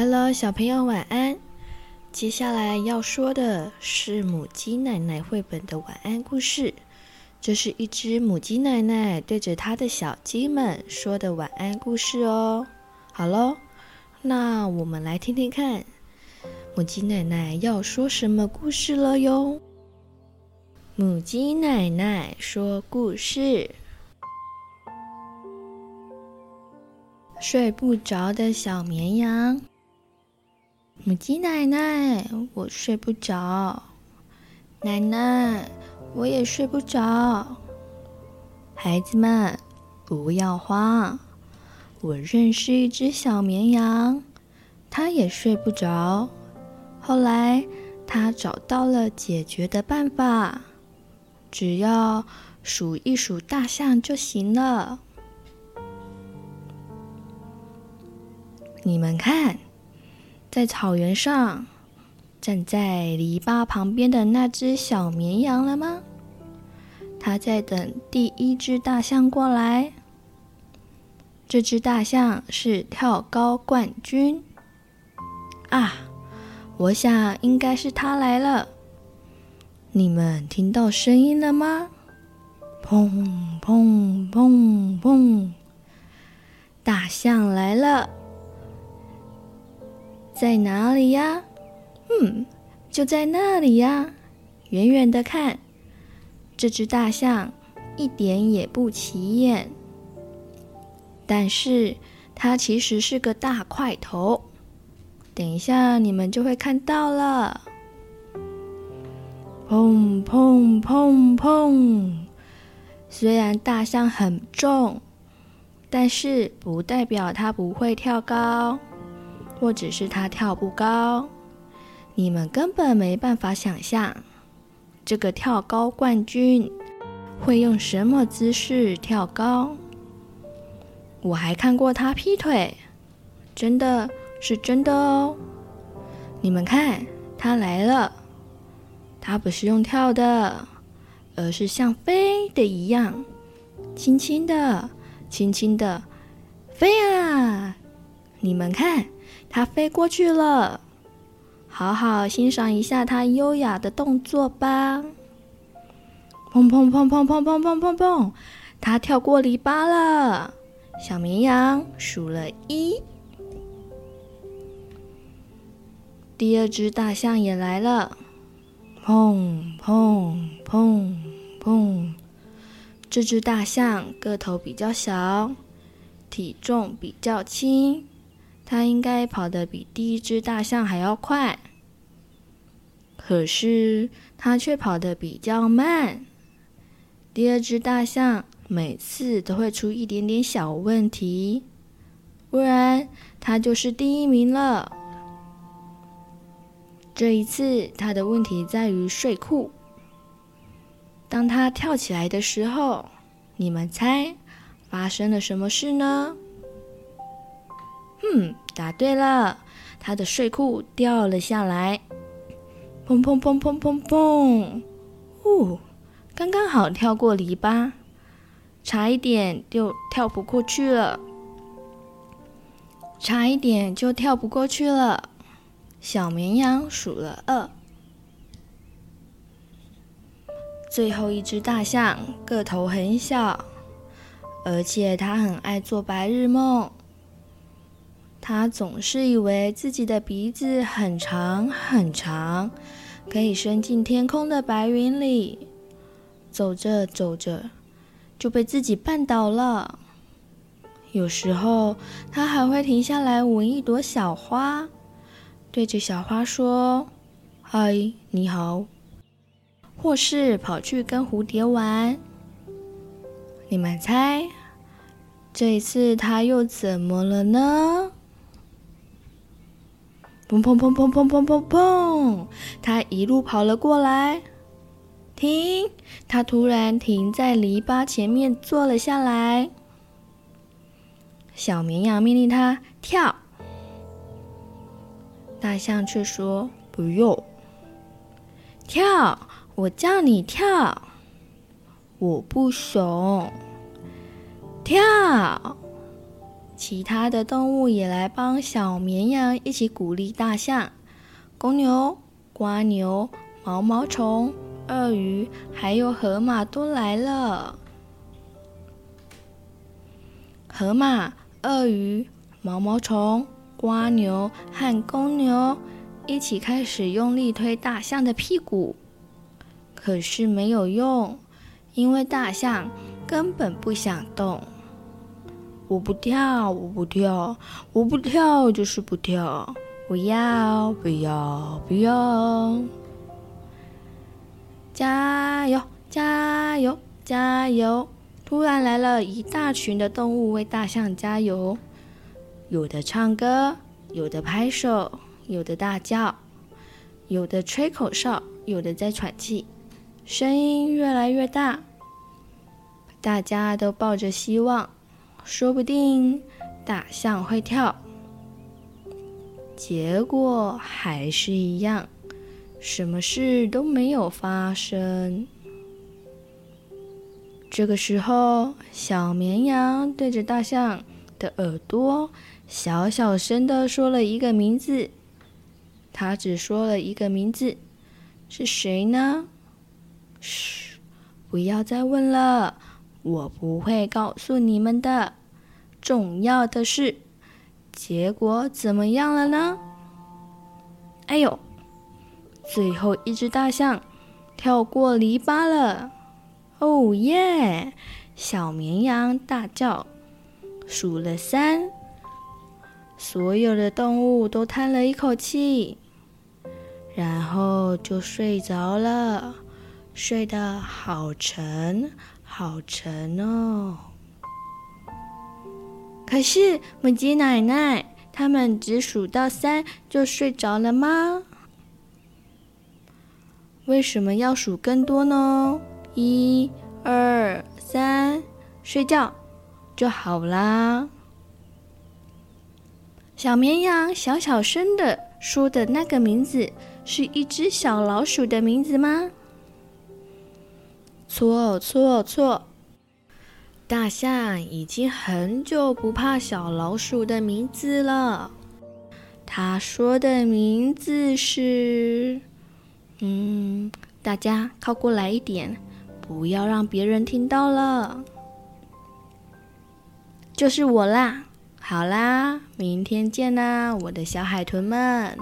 Hello，小朋友晚安。接下来要说的是母鸡奶奶绘本的晚安故事。这是一只母鸡奶奶对着它的小鸡们说的晚安故事哦。好喽，那我们来听听看，母鸡奶奶要说什么故事了哟。母鸡奶奶说故事。睡不着的小绵羊。母鸡奶奶，我睡不着。奶奶，我也睡不着。孩子们，不要慌，我认识一只小绵羊，它也睡不着。后来，它找到了解决的办法，只要数一数大象就行了。你们看。在草原上，站在篱笆旁边的那只小绵羊了吗？它在等第一只大象过来。这只大象是跳高冠军啊！我想应该是它来了。你们听到声音了吗？砰砰砰砰！大象来了。在哪里呀？嗯，就在那里呀。远远的看，这只大象一点也不起眼，但是它其实是个大块头。等一下，你们就会看到了。砰砰砰砰！虽然大象很重，但是不代表它不会跳高。或者是他跳不高，你们根本没办法想象，这个跳高冠军会用什么姿势跳高。我还看过他劈腿，真的是真的哦。你们看，他来了，他不是用跳的，而是像飞的一样，轻轻的，轻轻的飞啊！你们看。它飞过去了，好好欣赏一下它优雅的动作吧。砰砰砰砰砰砰砰砰砰，它跳过篱笆了。小绵羊数了一，第二只大象也来了。砰砰砰砰，这只大象个头比较小，体重比较轻。它应该跑得比第一只大象还要快，可是它却跑得比较慢。第二只大象每次都会出一点点小问题，不然它就是第一名了。这一次，它的问题在于睡裤。当它跳起来的时候，你们猜发生了什么事呢？嗯，答对了，他的睡裤掉了下来，砰砰砰砰砰砰，呜，刚刚好跳过篱笆，差一点就跳不过去了，差一点就跳不过去了。小绵羊数了二，最后一只大象个头很小，而且它很爱做白日梦。他总是以为自己的鼻子很长很长，可以伸进天空的白云里。走着走着，就被自己绊倒了。有时候，他还会停下来闻一朵小花，对着小花说：“嗨，你好。”或是跑去跟蝴蝶玩。你们猜，这一次他又怎么了呢？砰砰砰砰砰砰砰砰！他一路跑了过来，停！他突然停在篱笆前面坐了下来。小绵羊命令他跳，大象却说：“不用跳，我叫你跳，我不怂。跳，其他的动物也来帮小绵羊一起鼓励大象。公牛、瓜牛、毛毛虫、鳄鱼，还有河马都来了。河马、鳄鱼、毛毛虫、瓜牛和公牛一起开始用力推大象的屁股，可是没有用，因为大象根本不想动。我不跳，我不跳，我不跳就是不跳。不要，不要，不要！加油，加油，加油！突然来了一大群的动物为大象加油，有的唱歌，有的拍手，有的大叫，有的吹口哨，有的在喘气，声音越来越大。大家都抱着希望。说不定大象会跳，结果还是一样，什么事都没有发生。这个时候，小绵羊对着大象的耳朵小小声的说了一个名字，他只说了一个名字，是谁呢？嘘，不要再问了，我不会告诉你们的。重要的是，结果怎么样了呢？哎呦，最后一只大象跳过篱笆了！哦耶！小绵羊大叫，数了三，所有的动物都叹了一口气，然后就睡着了，睡得好沉，好沉哦。可是母鸡奶奶，他们只数到三就睡着了吗？为什么要数更多呢？一、二、三，睡觉就好啦。小绵羊小小声的说的那个名字，是一只小老鼠的名字吗？错错错！大象已经很久不怕小老鼠的名字了。他说的名字是……嗯，大家靠过来一点，不要让别人听到了。就是我啦！好啦，明天见啦，我的小海豚们。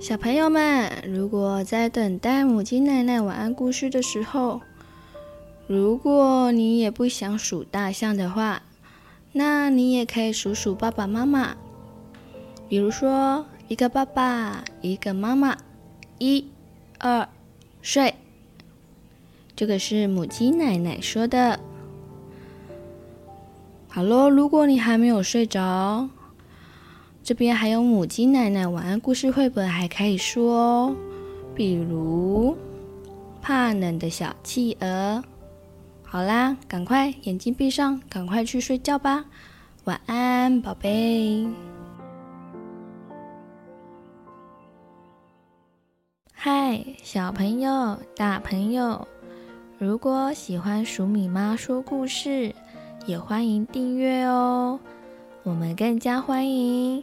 小朋友们，如果在等待母鸡奶奶晚安故事的时候，如果你也不想数大象的话，那你也可以数数爸爸妈妈。比如说，一个爸爸，一个妈妈，一、二，睡。这个是母鸡奶奶说的。好喽，如果你还没有睡着，这边还有母鸡奶奶晚安故事绘本还可以说哦。比如，怕冷的小企鹅。好啦，赶快眼睛闭上，赶快去睡觉吧。晚安，宝贝。嗨，小朋友、大朋友，如果喜欢鼠米妈说故事，也欢迎订阅哦。我们更加欢迎